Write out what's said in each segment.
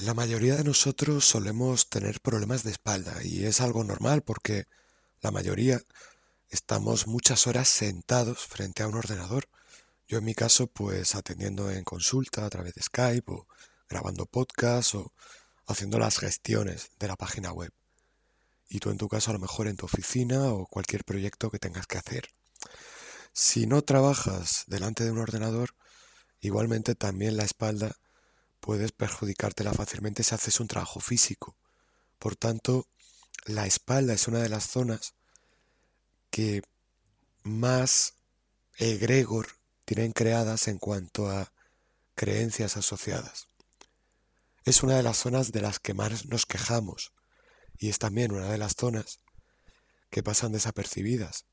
La mayoría de nosotros solemos tener problemas de espalda y es algo normal porque la mayoría estamos muchas horas sentados frente a un ordenador. Yo en mi caso pues atendiendo en consulta a través de Skype o grabando podcast o haciendo las gestiones de la página web. Y tú en tu caso a lo mejor en tu oficina o cualquier proyecto que tengas que hacer. Si no trabajas delante de un ordenador, igualmente también la espalda puedes perjudicártela fácilmente si haces un trabajo físico. Por tanto, la espalda es una de las zonas que más egregor tienen creadas en cuanto a creencias asociadas. Es una de las zonas de las que más nos quejamos y es también una de las zonas que pasan desapercibidas,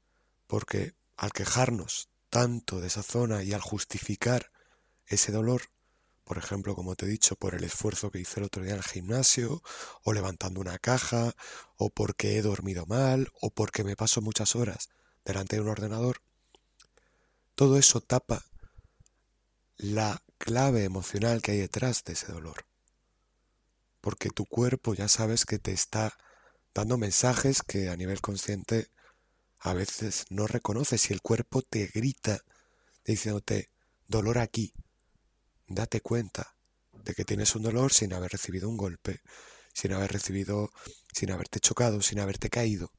porque al quejarnos tanto de esa zona y al justificar ese dolor, por ejemplo, como te he dicho, por el esfuerzo que hice el otro día en el gimnasio, o levantando una caja, o porque he dormido mal, o porque me paso muchas horas delante de un ordenador, todo eso tapa la clave emocional que hay detrás de ese dolor. Porque tu cuerpo ya sabes que te está dando mensajes que a nivel consciente a veces no reconoces y el cuerpo te grita diciéndote dolor aquí, date cuenta de que tienes un dolor sin haber recibido un golpe, sin haber recibido, sin haberte chocado, sin haberte caído.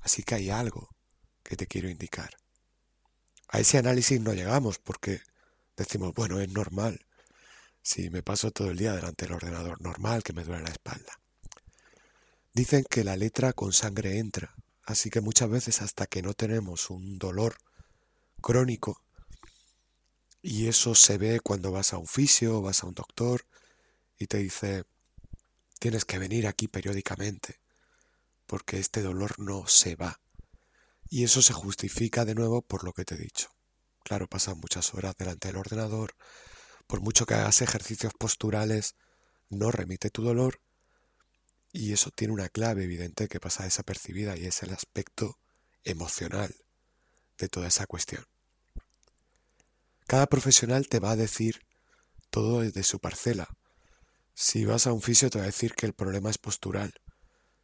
Así que hay algo que te quiero indicar. A ese análisis no llegamos porque decimos, bueno, es normal. Si me paso todo el día delante del ordenador, normal que me duele la espalda. Dicen que la letra con sangre entra, así que muchas veces hasta que no tenemos un dolor crónico, y eso se ve cuando vas a un fisio, vas a un doctor y te dice, tienes que venir aquí periódicamente, porque este dolor no se va. Y eso se justifica de nuevo por lo que te he dicho. Claro, pasas muchas horas delante del ordenador, por mucho que hagas ejercicios posturales, no remite tu dolor, y eso tiene una clave evidente que pasa desapercibida y es el aspecto emocional de toda esa cuestión. Cada profesional te va a decir todo desde su parcela. Si vas a un fisio te va a decir que el problema es postural.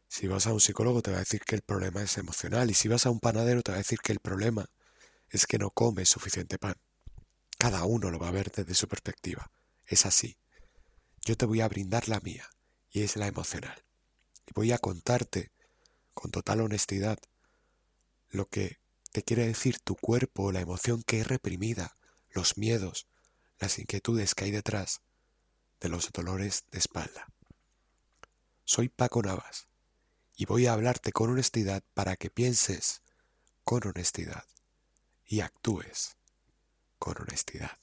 Si vas a un psicólogo te va a decir que el problema es emocional. Y si vas a un panadero te va a decir que el problema es que no comes suficiente pan. Cada uno lo va a ver desde su perspectiva. Es así. Yo te voy a brindar la mía, y es la emocional. Y voy a contarte con total honestidad lo que te quiere decir tu cuerpo, la emoción que es reprimida, los miedos, las inquietudes que hay detrás de los dolores de espalda. Soy Paco Navas y voy a hablarte con honestidad para que pienses con honestidad y actúes con honestidad.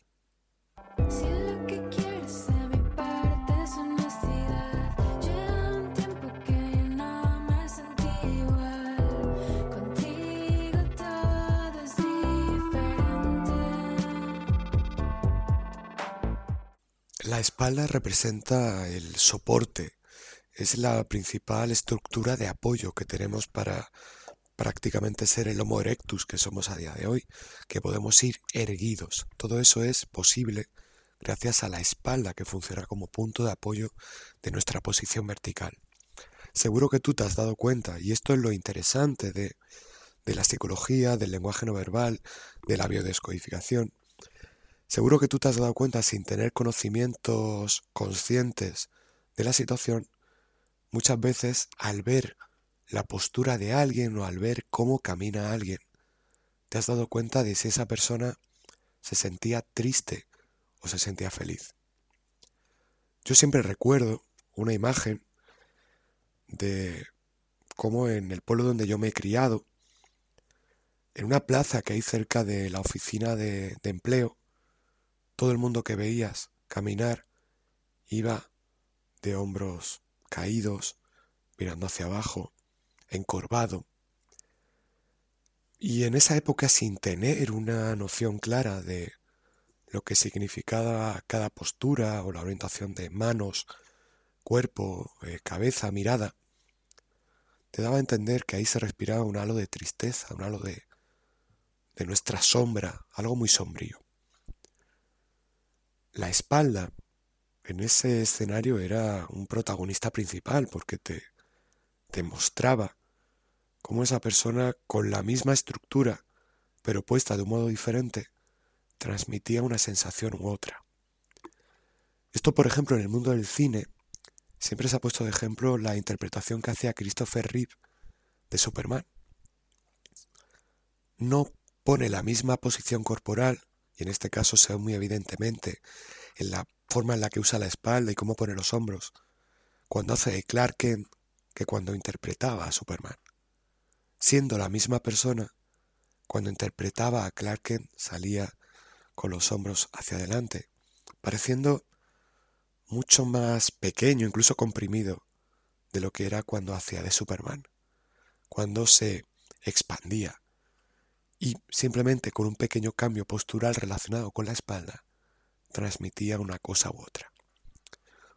La espalda representa el soporte, es la principal estructura de apoyo que tenemos para prácticamente ser el Homo erectus que somos a día de hoy, que podemos ir erguidos. Todo eso es posible gracias a la espalda que funciona como punto de apoyo de nuestra posición vertical. Seguro que tú te has dado cuenta, y esto es lo interesante de, de la psicología, del lenguaje no verbal, de la biodescodificación, Seguro que tú te has dado cuenta sin tener conocimientos conscientes de la situación, muchas veces al ver la postura de alguien o al ver cómo camina alguien, te has dado cuenta de si esa persona se sentía triste o se sentía feliz. Yo siempre recuerdo una imagen de cómo en el pueblo donde yo me he criado, en una plaza que hay cerca de la oficina de, de empleo, todo el mundo que veías caminar iba de hombros caídos, mirando hacia abajo, encorvado. Y en esa época, sin tener una noción clara de lo que significaba cada postura o la orientación de manos, cuerpo, eh, cabeza, mirada, te daba a entender que ahí se respiraba un halo de tristeza, un halo de, de nuestra sombra, algo muy sombrío. La espalda en ese escenario era un protagonista principal porque te, mostraba cómo esa persona con la misma estructura, pero puesta de un modo diferente, transmitía una sensación u otra. Esto, por ejemplo, en el mundo del cine, siempre se ha puesto de ejemplo la interpretación que hacía Christopher Reeve de Superman. No pone la misma posición corporal, y en este caso se ve muy evidentemente en la forma en la que usa la espalda y cómo pone los hombros, cuando hace de Clark Kent que cuando interpretaba a Superman. Siendo la misma persona, cuando interpretaba a Clark Kent salía con los hombros hacia adelante, pareciendo mucho más pequeño, incluso comprimido, de lo que era cuando hacía de Superman, cuando se expandía y simplemente con un pequeño cambio postural relacionado con la espalda, transmitía una cosa u otra.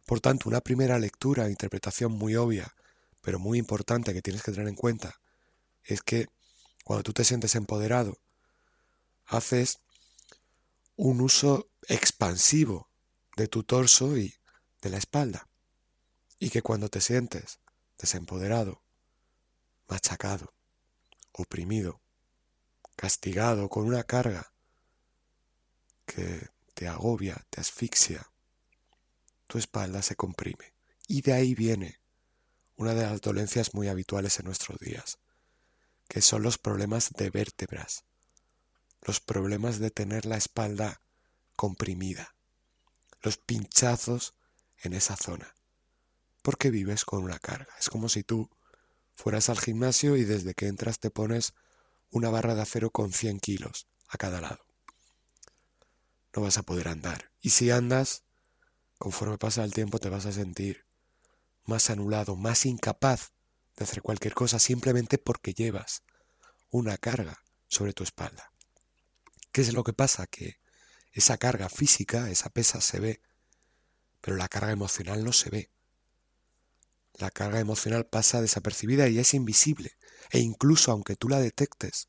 Por tanto, una primera lectura e interpretación muy obvia, pero muy importante que tienes que tener en cuenta, es que cuando tú te sientes empoderado, haces un uso expansivo de tu torso y de la espalda. Y que cuando te sientes desempoderado, machacado, oprimido, castigado con una carga que te agobia, te asfixia, tu espalda se comprime. Y de ahí viene una de las dolencias muy habituales en nuestros días, que son los problemas de vértebras, los problemas de tener la espalda comprimida, los pinchazos en esa zona, porque vives con una carga. Es como si tú fueras al gimnasio y desde que entras te pones una barra de acero con 100 kilos a cada lado. No vas a poder andar. Y si andas, conforme pasa el tiempo te vas a sentir más anulado, más incapaz de hacer cualquier cosa simplemente porque llevas una carga sobre tu espalda. ¿Qué es lo que pasa? Que esa carga física, esa pesa se ve, pero la carga emocional no se ve. La carga emocional pasa desapercibida y es invisible. E incluso aunque tú la detectes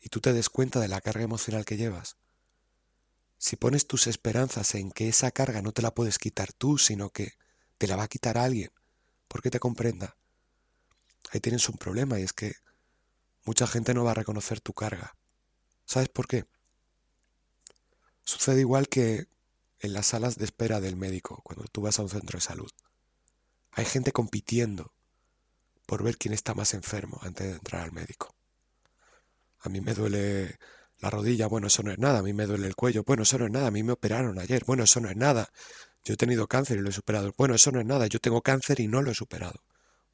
y tú te des cuenta de la carga emocional que llevas, si pones tus esperanzas en que esa carga no te la puedes quitar tú, sino que te la va a quitar alguien, porque te comprenda, ahí tienes un problema y es que mucha gente no va a reconocer tu carga. ¿Sabes por qué? Sucede igual que en las salas de espera del médico, cuando tú vas a un centro de salud. Hay gente compitiendo por ver quién está más enfermo antes de entrar al médico. A mí me duele la rodilla, bueno, eso no es nada, a mí me duele el cuello, bueno, eso no es nada, a mí me operaron ayer, bueno, eso no es nada, yo he tenido cáncer y lo he superado, bueno, eso no es nada, yo tengo cáncer y no lo he superado.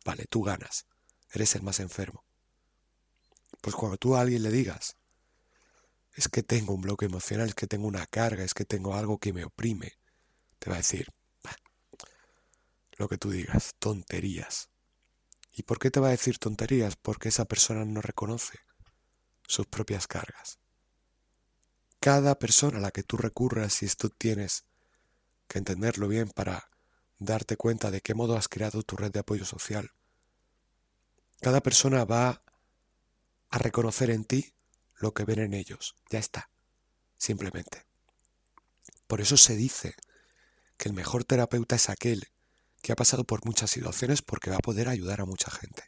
Vale, tú ganas, eres el más enfermo. Pues cuando tú a alguien le digas, es que tengo un bloque emocional, es que tengo una carga, es que tengo algo que me oprime. Te va a decir, lo que tú digas, tonterías. ¿Y por qué te va a decir tonterías? Porque esa persona no reconoce sus propias cargas. Cada persona a la que tú recurras, si esto tienes que entenderlo bien para darte cuenta de qué modo has creado tu red de apoyo social, cada persona va a reconocer en ti lo que ven en ellos. Ya está. Simplemente. Por eso se dice que el mejor terapeuta es aquel que ha pasado por muchas situaciones porque va a poder ayudar a mucha gente.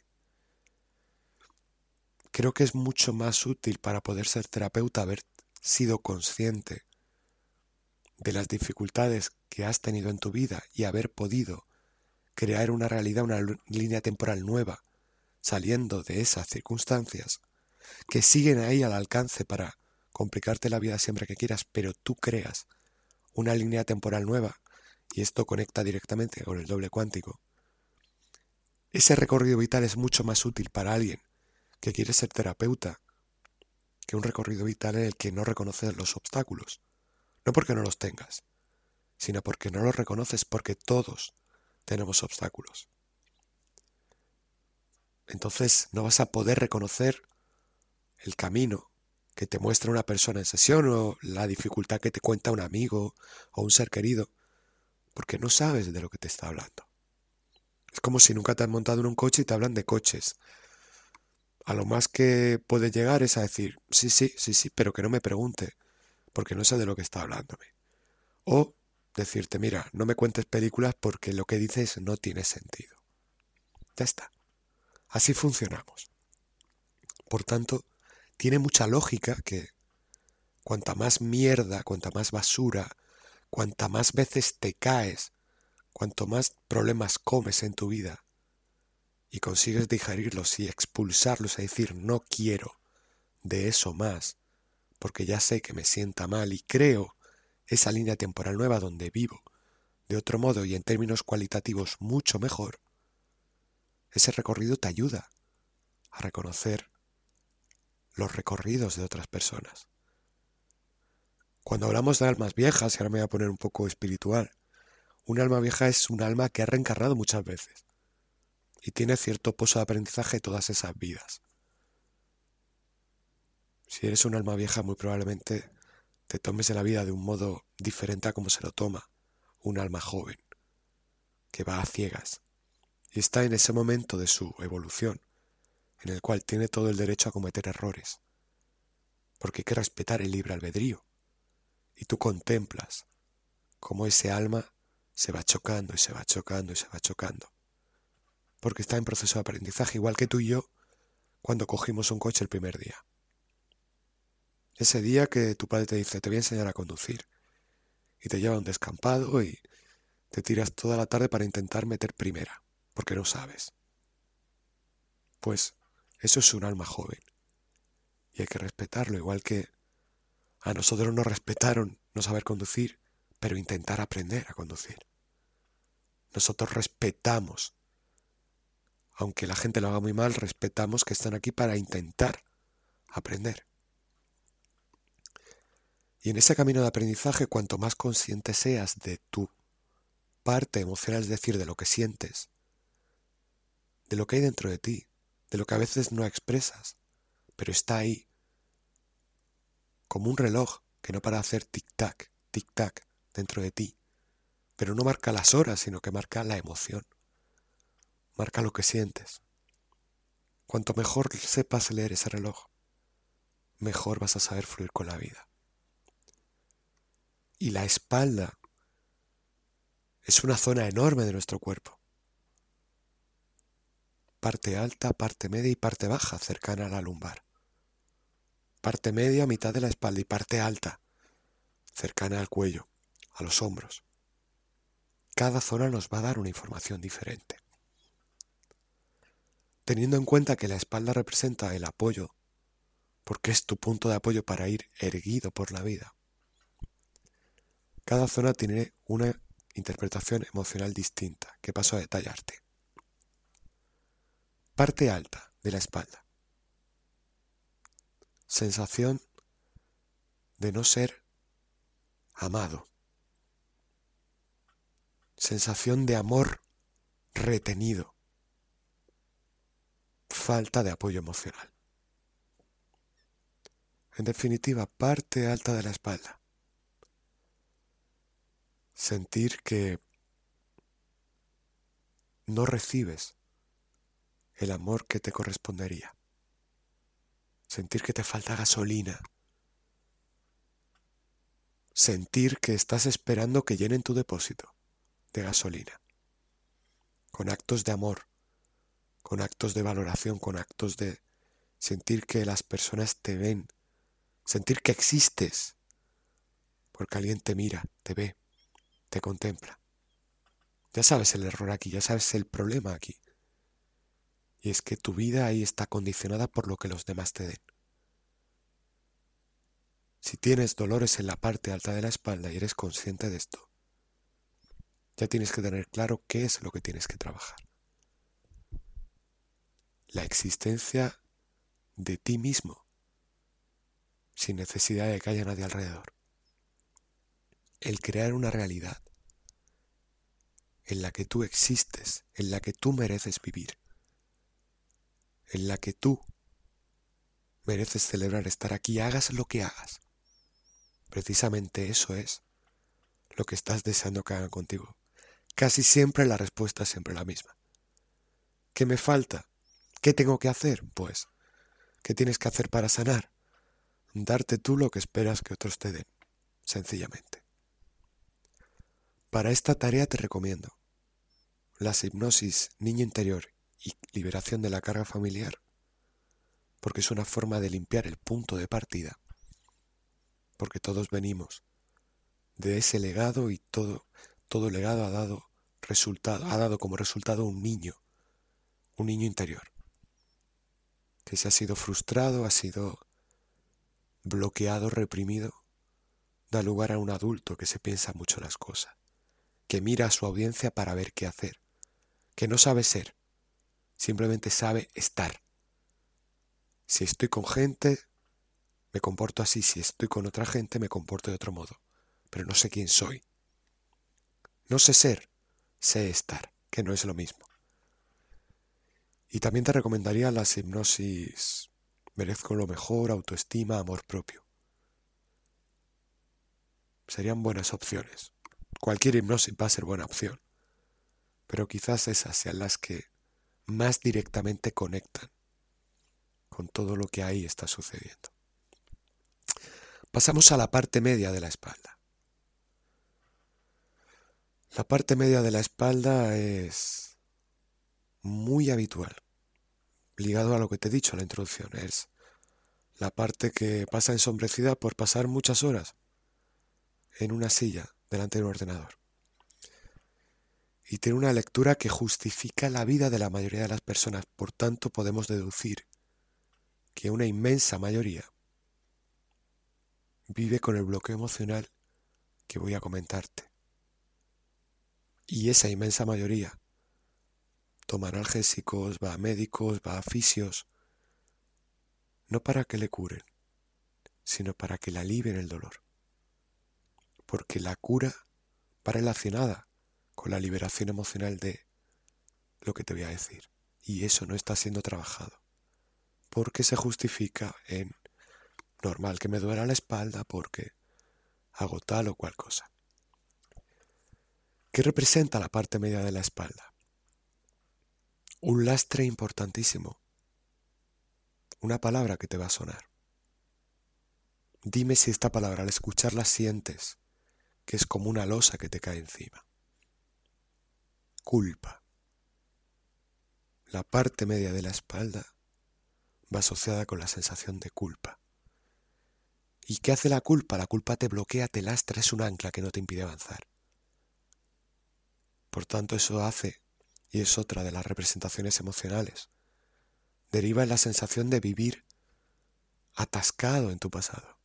Creo que es mucho más útil para poder ser terapeuta haber sido consciente de las dificultades que has tenido en tu vida y haber podido crear una realidad, una línea temporal nueva, saliendo de esas circunstancias que siguen ahí al alcance para complicarte la vida siempre que quieras, pero tú creas una línea temporal nueva y esto conecta directamente con el doble cuántico. Ese recorrido vital es mucho más útil para alguien que quiere ser terapeuta que un recorrido vital en el que no reconoces los obstáculos. No porque no los tengas, sino porque no los reconoces porque todos tenemos obstáculos. Entonces no vas a poder reconocer el camino que te muestra una persona en sesión o la dificultad que te cuenta un amigo o un ser querido, porque no sabes de lo que te está hablando. Es como si nunca te han montado en un coche y te hablan de coches. A lo más que puede llegar es a decir, sí, sí, sí, sí, pero que no me pregunte, porque no sé de lo que está hablándome. O decirte, mira, no me cuentes películas porque lo que dices no tiene sentido. Ya está. Así funcionamos. Por tanto, tiene mucha lógica que cuanta más mierda, cuanta más basura, cuanta más veces te caes, cuanto más problemas comes en tu vida y consigues digerirlos y expulsarlos, a decir no quiero de eso más, porque ya sé que me sienta mal y creo esa línea temporal nueva donde vivo, de otro modo y en términos cualitativos mucho mejor, ese recorrido te ayuda a reconocer los recorridos de otras personas. Cuando hablamos de almas viejas, y ahora me voy a poner un poco espiritual, un alma vieja es un alma que ha reencarnado muchas veces y tiene cierto pozo de aprendizaje todas esas vidas. Si eres un alma vieja, muy probablemente te tomes de la vida de un modo diferente a como se lo toma un alma joven, que va a ciegas y está en ese momento de su evolución, en el cual tiene todo el derecho a cometer errores, porque hay que respetar el libre albedrío, y tú contemplas cómo ese alma se va chocando y se va chocando y se va chocando, porque está en proceso de aprendizaje, igual que tú y yo cuando cogimos un coche el primer día. Ese día que tu padre te dice, te voy a enseñar a conducir, y te lleva a un descampado y te tiras toda la tarde para intentar meter primera, porque no sabes. Pues eso es un alma joven, y hay que respetarlo, igual que a nosotros nos respetaron no saber conducir, pero intentar aprender a conducir. Nosotros respetamos, aunque la gente lo haga muy mal, respetamos que están aquí para intentar aprender. Y en ese camino de aprendizaje, cuanto más consciente seas de tu parte emocional, es decir, de lo que sientes, de lo que hay dentro de ti, de lo que a veces no expresas, pero está ahí, como un reloj que no para hacer tic-tac, tic-tac dentro de ti, pero no marca las horas, sino que marca la emoción, marca lo que sientes. Cuanto mejor sepas leer ese reloj, mejor vas a saber fluir con la vida y la espalda es una zona enorme de nuestro cuerpo. Parte alta, parte media y parte baja cercana a la lumbar. Parte media, mitad de la espalda y parte alta, cercana al cuello, a los hombros. Cada zona nos va a dar una información diferente. Teniendo en cuenta que la espalda representa el apoyo, porque es tu punto de apoyo para ir erguido por la vida. Cada zona tiene una interpretación emocional distinta que paso a detallarte. Parte alta de la espalda. Sensación de no ser amado. Sensación de amor retenido. Falta de apoyo emocional. En definitiva, parte alta de la espalda sentir que no recibes el amor que te correspondería. Sentir que te falta gasolina. Sentir que estás esperando que llenen tu depósito de gasolina. Con actos de amor, con actos de valoración, con actos de sentir que las personas te ven, sentir que existes, porque alguien te mira, te ve te contempla. Ya sabes el error aquí, ya sabes el problema aquí. Y es que tu vida ahí está condicionada por lo que los demás te den. Si tienes dolores en la parte alta de la espalda y eres consciente de esto, ya tienes que tener claro qué es lo que tienes que trabajar. La existencia de ti mismo, sin necesidad de que haya nadie alrededor el crear una realidad en la que tú existes, en la que tú mereces vivir, en la que tú mereces celebrar estar aquí, hagas lo que hagas. Precisamente eso es lo que estás deseando que hagan contigo. Casi siempre la respuesta es siempre la misma. ¿Qué me falta? ¿Qué tengo que hacer? Pues, ¿qué tienes que hacer para sanar? Darte tú lo que esperas que otros te den, sencillamente. Para esta tarea te recomiendo las hipnosis niño interior y liberación de la carga familiar, porque es una forma de limpiar el punto de partida, porque todos venimos de ese legado y todo, todo legado ha dado resultado, ha dado como resultado un niño, un niño interior, que se ha sido frustrado, ha sido bloqueado, reprimido, da lugar a un adulto que se piensa mucho las cosas, que mira a su audiencia para ver qué hacer, que no sabe ser, simplemente sabe estar. Si estoy con gente, me comporto así, si estoy con otra gente, me comporto de otro modo, pero no sé quién soy. No sé ser, sé estar, que no es lo mismo. Y también te recomendaría las hipnosis merezco lo mejor, autoestima, amor propio. Serían buenas opciones. Cualquier hipnosis va a ser buena opción. Pero quizás esas sean las que más directamente conectan con todo lo que ahí está sucediendo. Pasamos a la parte media de la espalda. La parte media de la espalda es muy habitual, ligado a lo que te he dicho en la introducción. Es la parte que pasa ensombrecida por pasar muchas horas en una silla delante de un ordenador. Y tiene una lectura que justifica la vida de la mayoría de las personas. Por tanto, podemos deducir que una inmensa mayoría vive con el bloqueo emocional que voy a comentarte. Y esa inmensa mayoría toma analgésicos, va a médicos, va a fisios, no para que le curen, sino para que le alivien el dolor. Porque la cura va relacionada con la liberación emocional de lo que te voy a decir. Y eso no está siendo trabajado. Porque se justifica en normal que me duela la espalda porque hago tal o cual cosa. ¿Qué representa la parte media de la espalda? Un lastre importantísimo. Una palabra que te va a sonar. Dime si esta palabra al escucharla sientes que es como una losa que te cae encima. Culpa. La parte media de la espalda va asociada con la sensación de culpa. ¿Y qué hace la culpa? La culpa te bloquea, te lastra, es un ancla que no te impide avanzar. Por tanto, eso hace, y es otra de las representaciones emocionales, deriva en la sensación de vivir atascado en tu pasado.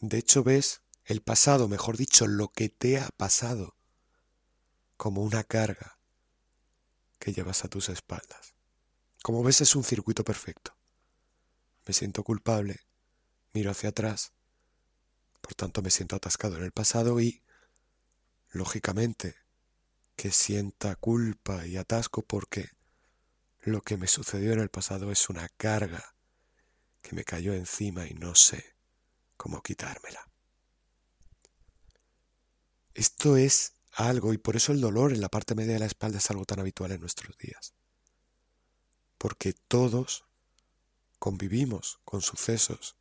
De hecho, ves el pasado, mejor dicho, lo que te ha pasado, como una carga que llevas a tus espaldas. Como ves, es un circuito perfecto. Me siento culpable, miro hacia atrás, por tanto me siento atascado en el pasado y lógicamente, que sienta culpa y atasco porque lo que me sucedió en el pasado es una carga que me cayó encima y no sé cómo quitármela. Esto es algo y por eso el dolor en la parte media de la espalda es algo tan habitual en nuestros días. Porque todos convivimos con sucesos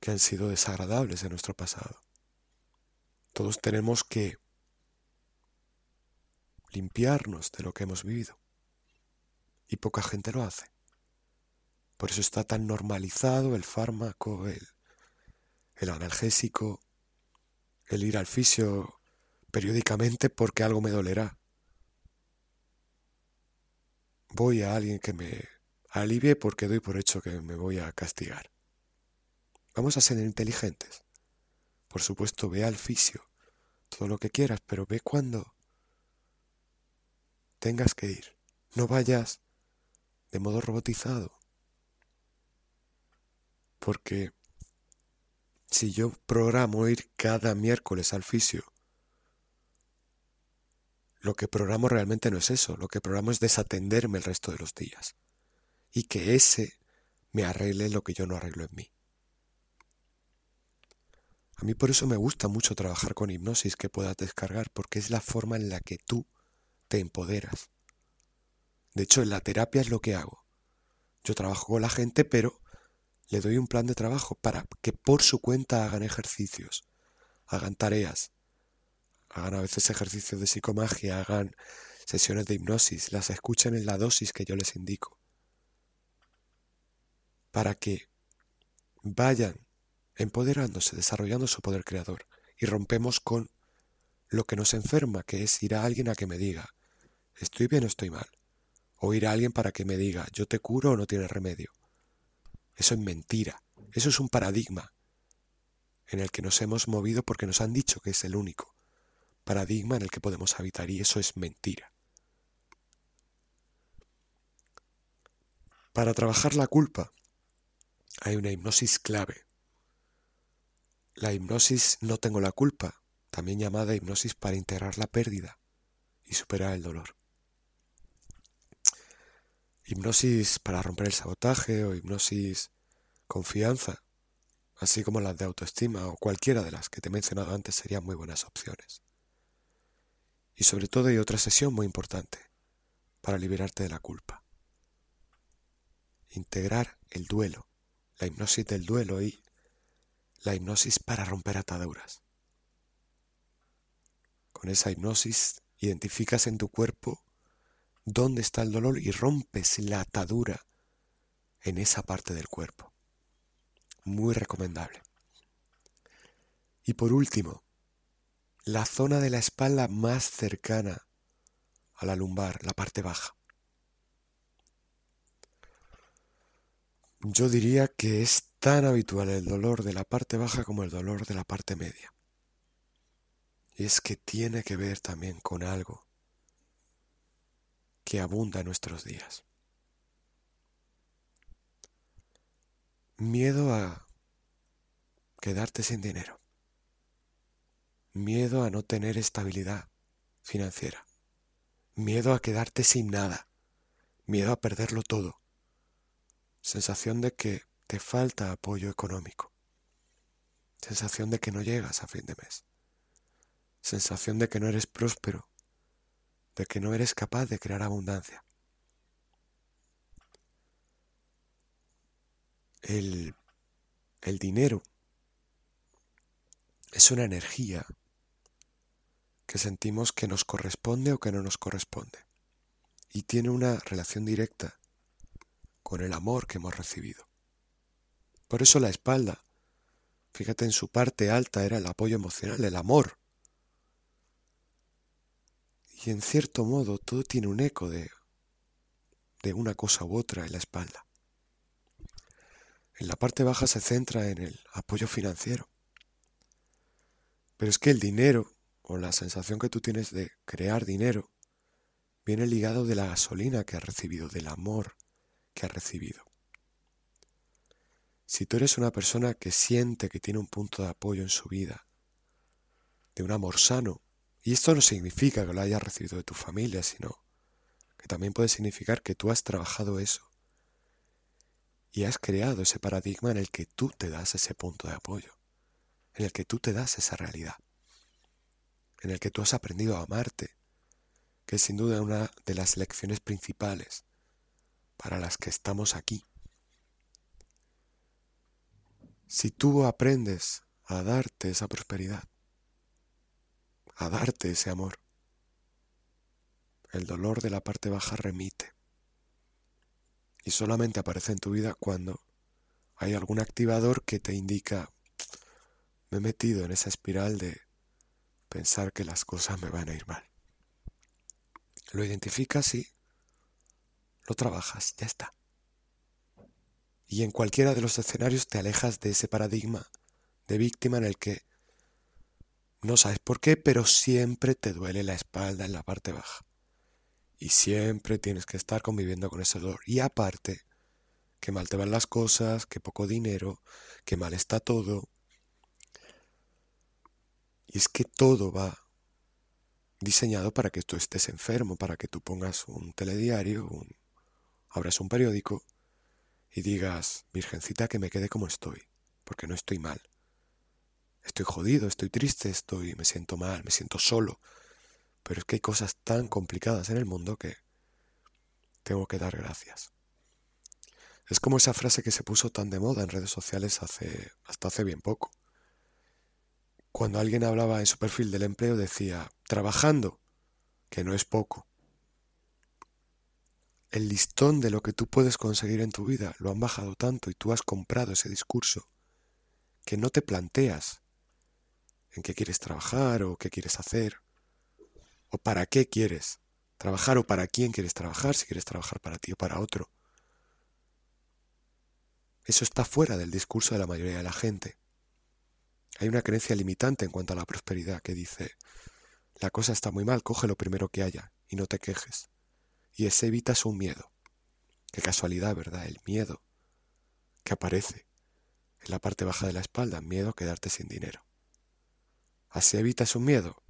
que han sido desagradables en nuestro pasado. Todos tenemos que limpiarnos de lo que hemos vivido. Y poca gente lo hace. Por eso está tan normalizado el fármaco, el, el analgésico, el ir al fisio periódicamente porque algo me dolerá. Voy a alguien que me alivie porque doy por hecho que me voy a castigar. Vamos a ser inteligentes. Por supuesto, ve al fisio, todo lo que quieras, pero ve cuando tengas que ir. No vayas de modo robotizado. Porque si yo programo ir cada miércoles al fisio, lo que programo realmente no es eso, lo que programo es desatenderme el resto de los días y que ese me arregle lo que yo no arreglo en mí. A mí por eso me gusta mucho trabajar con hipnosis que puedas descargar, porque es la forma en la que tú te empoderas. De hecho, en la terapia es lo que hago. Yo trabajo con la gente, pero le doy un plan de trabajo para que por su cuenta hagan ejercicios, hagan tareas, hagan a veces ejercicios de psicomagia, hagan sesiones de hipnosis, las escuchen en la dosis que yo les indico, para que vayan empoderándose, desarrollando su poder creador. Y rompemos con lo que nos enferma, que es ir a alguien a que me diga, estoy bien o estoy mal, o ir a alguien para que me diga, yo te curo o no tienes remedio. Eso es mentira, eso es un paradigma en el que nos hemos movido porque nos han dicho que es el único paradigma en el que podemos habitar y eso es mentira. Para trabajar la culpa hay una hipnosis clave. La hipnosis no tengo la culpa, también llamada hipnosis para integrar la pérdida y superar el dolor. Hipnosis para romper el sabotaje o hipnosis confianza, así como las de autoestima o cualquiera de las que te he mencionado antes serían muy buenas opciones. Y sobre todo hay otra sesión muy importante para liberarte de la culpa. Integrar el duelo, la hipnosis del duelo y la hipnosis para romper ataduras. Con esa hipnosis identificas en tu cuerpo dónde está el dolor y rompes la atadura en esa parte del cuerpo. Muy recomendable. Y por último, la zona de la espalda más cercana a la lumbar, la parte baja. Yo diría que es tan habitual el dolor de la parte baja como el dolor de la parte media. Y es que tiene que ver también con algo que abunda en nuestros días. Miedo a quedarte sin dinero. Miedo a no tener estabilidad financiera. Miedo a quedarte sin nada. Miedo a perderlo todo. Sensación de que te falta apoyo económico. Sensación de que no llegas a fin de mes sensación de que no eres próspero, de que no eres capaz de crear abundancia. El, el dinero es una energía que sentimos que nos corresponde o que no nos corresponde. Y tiene una relación directa con el amor que hemos recibido. Por eso la espalda, fíjate en su parte alta, era el apoyo emocional, el amor y en cierto modo todo tiene un eco de, de una cosa u otra en la espalda. En la parte baja se centra en el apoyo financiero. Pero es que el dinero, o la sensación que tú tienes de crear dinero, viene ligado de la gasolina que has recibido, del amor que has recibido. Si tú eres una persona que siente que tiene un punto de apoyo en su vida, de un amor sano, y esto no significa que lo hayas recibido de tu familia, sino que también puede significar que tú has trabajado eso y has creado ese paradigma en el que tú te das ese punto de apoyo, en el que tú te das esa realidad, en el que tú has aprendido a amarte, que es sin duda una de las lecciones principales para las que estamos aquí. Si tú aprendes a darte esa prosperidad, a darte ese amor. El dolor de la parte baja remite y solamente aparece en tu vida cuando hay algún activador que te indica me he metido en esa espiral de pensar que las cosas me van a ir mal. Lo identificas y lo trabajas, ya está. Y en cualquiera de los escenarios te alejas de ese paradigma de víctima en el que no sabes por qué, pero siempre te duele la espalda en la parte baja. Y siempre tienes que estar conviviendo con ese dolor. Y aparte, que mal te van las cosas, que poco dinero, que mal está todo. Es que todo va diseñado para que tú estés enfermo, para que tú pongas un telediario, abras un periódico y digas, Virgencita, que me quede como estoy, porque no estoy mal estoy jodido, estoy triste, estoy, me siento mal, me siento solo. Pero es que hay cosas tan complicadas en el mundo que tengo que dar gracias. Es como esa frase que se puso tan de moda en redes sociales hace, hasta hace bien poco. Cuando alguien hablaba en su perfil del empleo decía, trabajando, que no es poco. El listón de lo que tú puedes conseguir en tu vida lo han bajado tanto y tú has comprado ese discurso que no te planteas en qué quieres trabajar o qué quieres hacer o para qué quieres trabajar o para quién quieres trabajar, si quieres trabajar para ti o para otro. Eso está fuera del discurso de la mayoría de la gente. Hay una creencia limitante en cuanto a la prosperidad que dice, la cosa está muy mal, coge lo primero que haya y no te quejes. Y ese evitas un miedo. Qué casualidad, ¿verdad? El miedo que aparece en la parte baja de la espalda, miedo a quedarte sin dinero. Así evitas un miedo.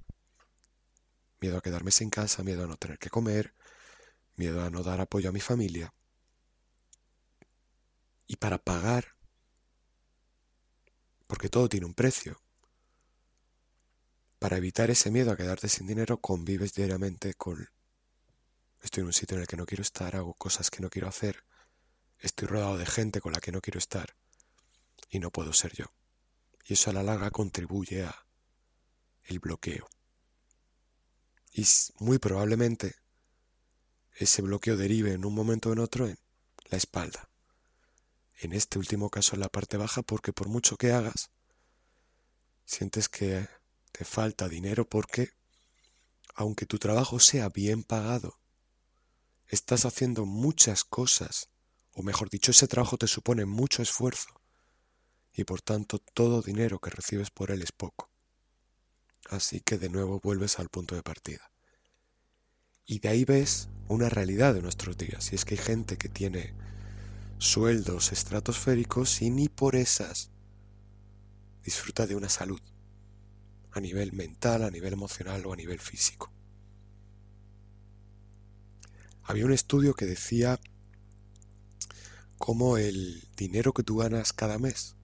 Miedo a quedarme sin casa, miedo a no tener que comer, miedo a no dar apoyo a mi familia. Y para pagar, porque todo tiene un precio, para evitar ese miedo a quedarte sin dinero, convives diariamente con... Estoy en un sitio en el que no quiero estar, hago cosas que no quiero hacer, estoy rodeado de gente con la que no quiero estar y no puedo ser yo. Y eso a la larga contribuye a el bloqueo. Y muy probablemente ese bloqueo derive en un momento o en otro en la espalda. En este último caso en la parte baja porque por mucho que hagas, sientes que te falta dinero porque, aunque tu trabajo sea bien pagado, estás haciendo muchas cosas, o mejor dicho, ese trabajo te supone mucho esfuerzo, y por tanto todo dinero que recibes por él es poco. Así que de nuevo vuelves al punto de partida. Y de ahí ves una realidad de nuestros días, y es que hay gente que tiene sueldos estratosféricos y ni por esas disfruta de una salud a nivel mental, a nivel emocional o a nivel físico. Había un estudio que decía cómo el dinero que tú ganas cada mes,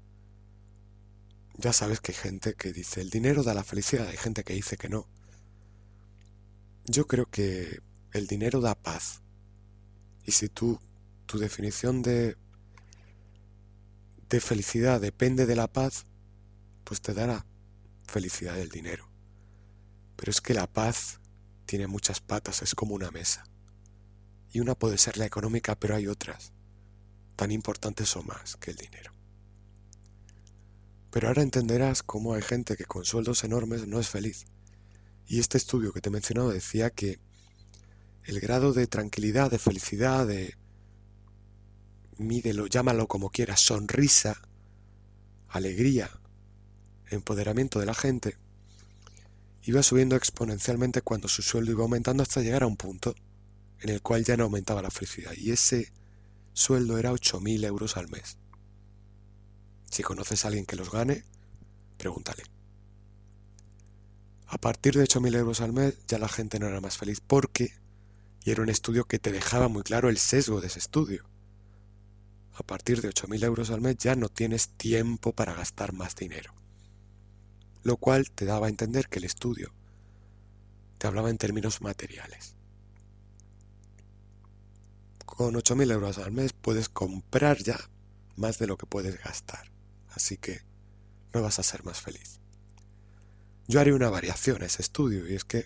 ya sabes que hay gente que dice el dinero da la felicidad, hay gente que dice que no. Yo creo que el dinero da paz. Y si tú, tu definición de, de felicidad depende de la paz, pues te dará felicidad del dinero. Pero es que la paz tiene muchas patas, es como una mesa. Y una puede ser la económica, pero hay otras, tan importantes o más que el dinero. Pero ahora entenderás cómo hay gente que con sueldos enormes no es feliz. Y este estudio que te he mencionado decía que el grado de tranquilidad, de felicidad, de mídelo, llámalo como quieras, sonrisa, alegría, empoderamiento de la gente, iba subiendo exponencialmente cuando su sueldo iba aumentando hasta llegar a un punto en el cual ya no aumentaba la felicidad. Y ese sueldo era 8.000 euros al mes. Si conoces a alguien que los gane, pregúntale. A partir de 8.000 euros al mes ya la gente no era más feliz porque, y era un estudio que te dejaba muy claro el sesgo de ese estudio, a partir de 8.000 euros al mes ya no tienes tiempo para gastar más dinero lo cual te daba a entender que el estudio te hablaba en términos materiales. Con 8.000 euros al mes puedes comprar ya más de lo que puedes gastar, así que no vas a ser más feliz. Yo haré una variación a ese estudio y es que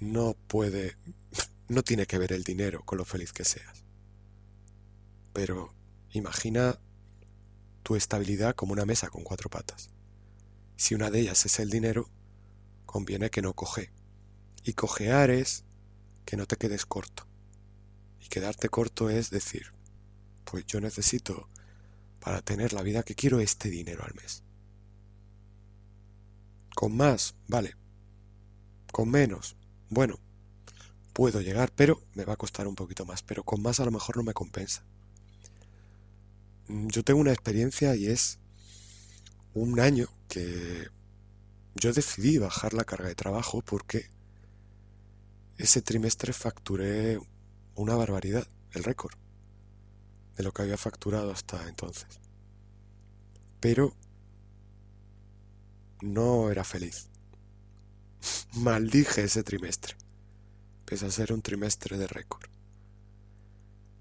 no puede, no tiene que ver el dinero con lo feliz que seas. Pero imagina tu estabilidad como una mesa con cuatro patas. Si una de ellas es el dinero, conviene que no coge. Y cojear es que no te quedes corto. Y quedarte corto es decir, pues yo necesito para tener la vida que quiero este dinero al mes. Con más, vale. Con menos, bueno, puedo llegar, pero me va a costar un poquito más. Pero con más a lo mejor no me compensa. Mm, yo tengo una experiencia y es un año que yo decidí bajar la carga de trabajo porque ese trimestre facturé una barbaridad, el récord de lo que había facturado hasta entonces. Pero no era feliz. Maldije ese trimestre, pese a ser un trimestre de récord.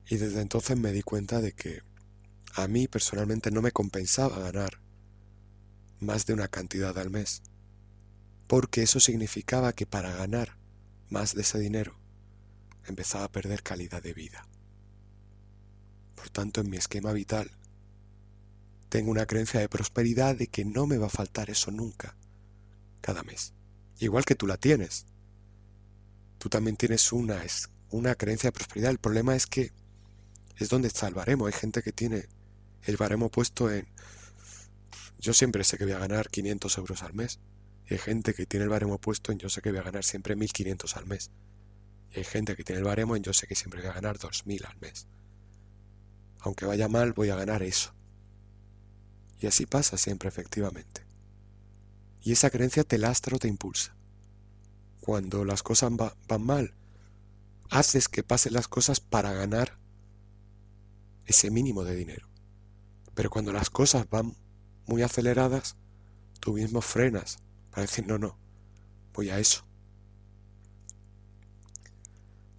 Y desde entonces me di cuenta de que a mí personalmente no me compensaba ganar más de una cantidad al mes, porque eso significaba que para ganar más de ese dinero empezaba a perder calidad de vida. Por tanto, en mi esquema vital tengo una creencia de prosperidad de que no me va a faltar eso nunca, cada mes. Igual que tú la tienes. Tú también tienes una, una creencia de prosperidad. El problema es que es donde baremo. Hay gente que tiene el baremo puesto en... Yo siempre sé que voy a ganar 500 euros al mes. Y hay gente que tiene el baremo puesto en yo sé que voy a ganar siempre 1500 al mes. Y hay gente que tiene el baremo en yo sé que siempre voy a ganar 2000 al mes. Aunque vaya mal, voy a ganar eso. Y así pasa siempre, efectivamente. Y esa creencia te lastra o te impulsa. Cuando las cosas van mal, haces que pasen las cosas para ganar ese mínimo de dinero. Pero cuando las cosas van muy aceleradas, tú mismo frenas para decir, no, no, voy a eso.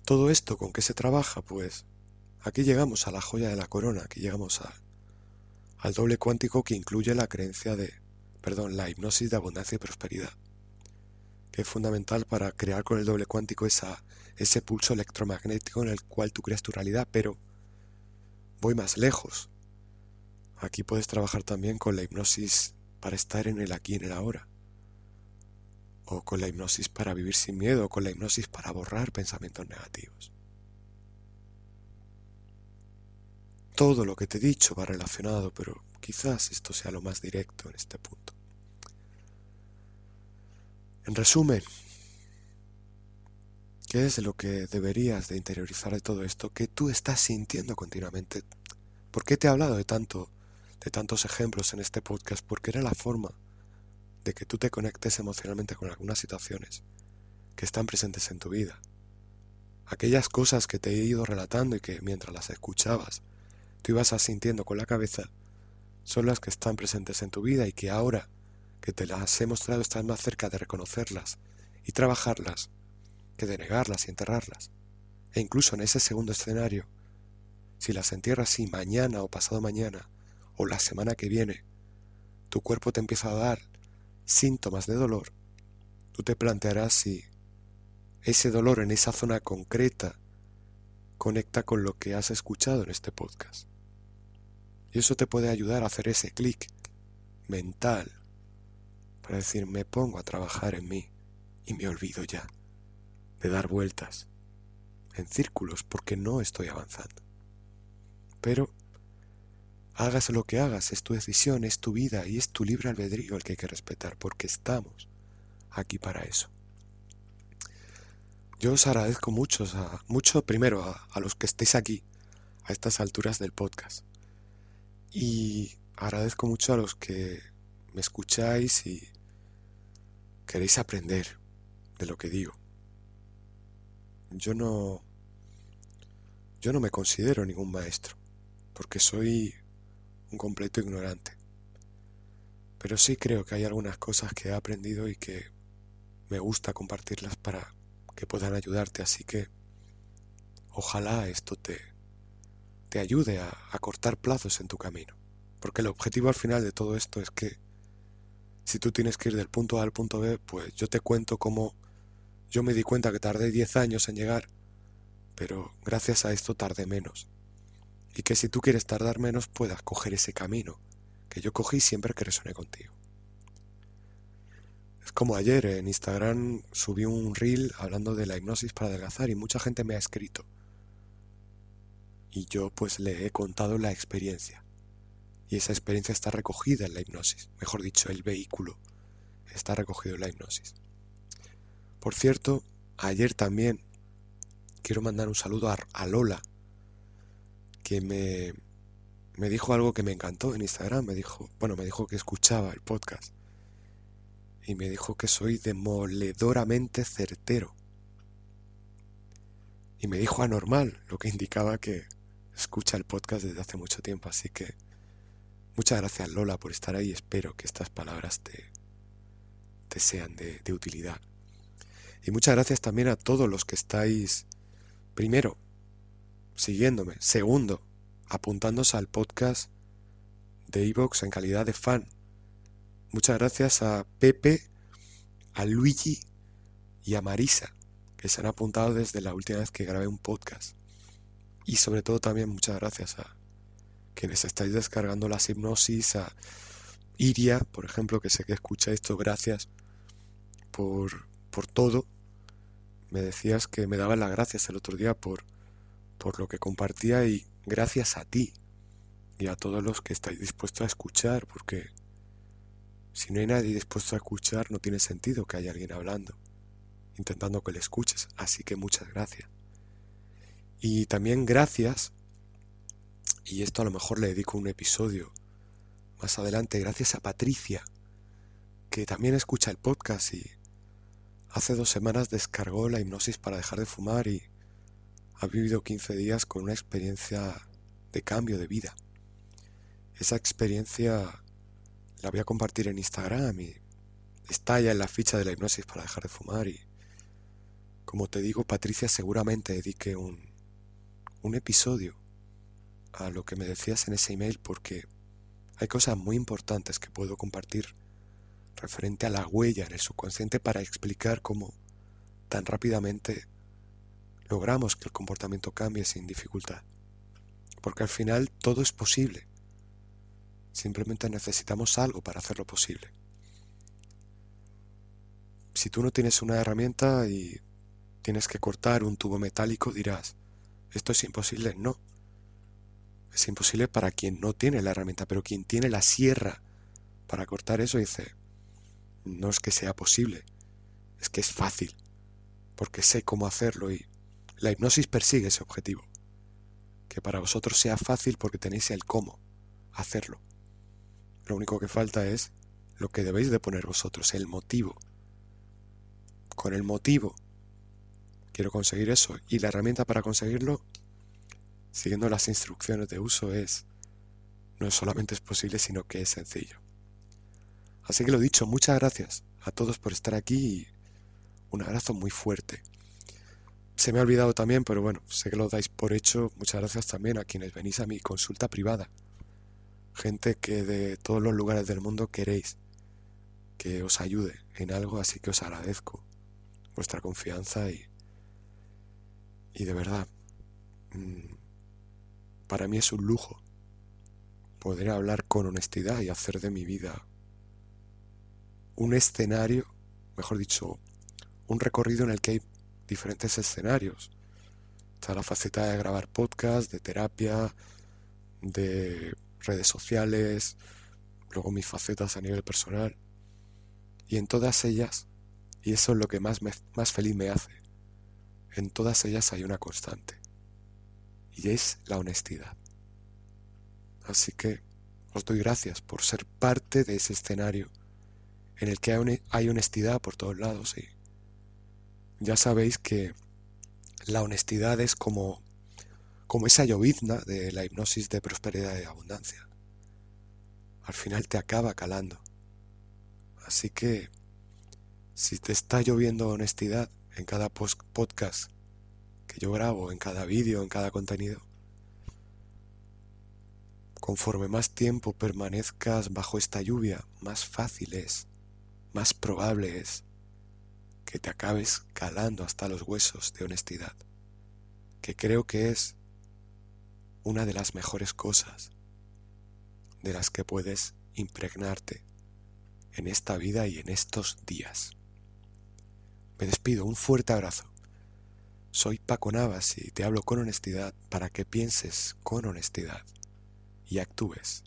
Todo esto con qué se trabaja, pues aquí llegamos a la joya de la corona, aquí llegamos al doble cuántico que incluye la creencia de, perdón, la hipnosis de abundancia y prosperidad, que es fundamental para crear con el doble cuántico ese pulso electromagnético en el cual tú creas tu realidad, pero voy más lejos. Aquí puedes trabajar también con la hipnosis para estar en el aquí y en el ahora. O con la hipnosis para vivir sin miedo, o con la hipnosis para borrar pensamientos negativos. Todo lo que te he dicho va relacionado, pero quizás esto sea lo más directo en este punto. En resumen, ¿qué es lo que deberías de interiorizar de todo esto que tú estás sintiendo continuamente? ¿Por qué te he hablado de tanto, de tantos ejemplos en este podcast? Porque era la forma de que tú te conectes emocionalmente con algunas situaciones que están presentes en tu vida. Aquellas cosas que te he ido relatando y que mientras las escuchabas tú ibas sintiendo con la cabeza son las que están presentes en tu vida y que ahora que te las he mostrado estás más cerca de reconocerlas y trabajarlas que de negarlas y enterrarlas. E incluso en ese segundo escenario, si las entierras así mañana o pasado mañana o la semana que viene, tu cuerpo te empieza a dar síntomas de dolor, tú te plantearás si ese dolor en esa zona concreta conecta con lo que has escuchado en este podcast. Y eso te puede ayudar a hacer ese clic mental para decir, me pongo a trabajar en mí y me olvido ya de dar vueltas en círculos porque no estoy avanzando. Pero hagas lo que hagas, es tu decisión, es tu vida y es tu libre albedrío el que hay que respetar porque estamos aquí para eso. Yo os agradezco mucho, mucho primero a, a los que estéis aquí a estas alturas del podcast. Y agradezco mucho a los que me escucháis y queréis aprender de lo que digo. Yo no yo no me considero ningún maestro, porque soy un completo ignorante. Pero sí creo que hay algunas cosas que he aprendido y que me gusta compartirlas para que puedan ayudarte, así que ojalá esto te te ayude a, cortar plazos en tu camino. Porque el objetivo al final de todo esto es que si tú tienes que ir del punto A al punto B, pues yo te cuento cómo yo me di cuenta que tardé 10 años en llegar, pero gracias a esto tardé menos. Y que si tú quieres tardar menos, puedas coger ese camino que yo cogí siempre que resoné contigo. Es como ayer en Instagram subí un reel hablando de la hipnosis para adelgazar y mucha gente me ha escrito y yo pues le he contado la experiencia. Y esa experiencia está recogida en la hipnosis, mejor dicho, el vehículo está recogido en la hipnosis. Por cierto, ayer también quiero mandar un saludo a, Lola, que me, me dijo algo que me encantó en Instagram, me dijo, bueno, me dijo que escuchaba el podcast y me dijo que soy demoledoramente certero. Y me dijo anormal, lo que indicaba que escucha el podcast desde hace mucho tiempo, así que muchas gracias Lola por estar ahí, espero que estas palabras te, te sean de, de utilidad. Y muchas gracias también a todos los que estáis, primero, siguiéndome, segundo, apuntándose al podcast de Evox en calidad de fan. muchas gracias a Pepe, a Luigi y a Marisa, que se han apuntado desde la última vez que grabé un podcast. Y sobre todo también muchas gracias a quienes estáis descargando las hipnosis, a Iria, por ejemplo, que sé que escucha esto, gracias por, por todo. Me decías que me daban las gracias el otro día por, por lo que compartía y gracias a ti y a todos los que estáis dispuestos a escuchar, porque si no hay nadie dispuesto a escuchar, no tiene sentido que haya alguien hablando, intentando que le escuches. Así que muchas gracias. Y también gracias, y esto a lo mejor le dedico un episodio más adelante, gracias a Patricia, que también escucha el podcast y hace dos semanas descargó la hipnosis para dejar de fumar y ha vivido 15 días con una experiencia de cambio de vida. Esa experiencia la voy a compartir en Instagram y está ya en la ficha de la hipnosis para dejar de fumar y como te digo Patricia seguramente dedique un, un episodio a lo que me decías en ese email porque hay cosas muy importantes que puedo compartir referente a la huella en el subconsciente para explicar cómo tan rápidamente logramos que el comportamiento cambie sin dificultad. Porque al final todo es posible. Simplemente necesitamos algo para hacerlo posible. Si tú no tienes una herramienta y tienes que cortar un tubo metálico, dirás, esto es imposible. No. Es imposible para quien no tiene la herramienta, pero quien tiene la sierra para cortar eso dice, no es que sea posible, es que es fácil, porque sé cómo hacerlo y la hipnosis persigue ese objetivo. Que para vosotros sea fácil porque tenéis el cómo hacerlo. Lo único que falta es lo que debéis de poner vosotros, el motivo. Con el motivo quiero conseguir eso y la herramienta para conseguirlo, siguiendo las instrucciones de uso, es no solamente es posible, sino que es sencillo. Así que lo dicho, muchas gracias a todos por estar aquí y un abrazo muy fuerte. Se me ha olvidado también, pero bueno, sé que lo dais por hecho. Muchas gracias también a quienes venís a mi consulta privada gente que de todos los lugares del mundo queréis que os ayude en algo, así que os agradezco vuestra confianza y, y de verdad, mm, para mí es un lujo poder hablar con honestidad y hacer de mi vida un escenario, mejor dicho, un recorrido en el que hay diferentes escenarios. Está la faceta de grabar podcast, de terapia, de redes sociales, luego mis facetas a nivel personal. Y en todas ellas, y eso es lo que más, más feliz me hace, en todas ellas hay una constante. Y es la honestidad. Así que os doy gracias por ser parte de ese escenario en el que hay honestidad por todos lados. Y ya sabéis que la honestidad es como como esa llovizna de la hipnosis de prosperidad y abundancia. Al final te acaba calando. Así que, si te está lloviendo honestidad en cada podcast que yo grabo, en cada vídeo, en cada contenido, conforme más tiempo permanezcas bajo esta lluvia, más fácil es, más probable es que te acabes calando hasta los huesos de honestidad, que creo que es una de las mejores cosas de las que puedes impregnarte en esta vida y en estos días. Me despido, un fuerte abrazo. Soy Paco Navas y te hablo con honestidad para que pienses con honestidad y actúes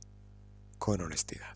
con honestidad.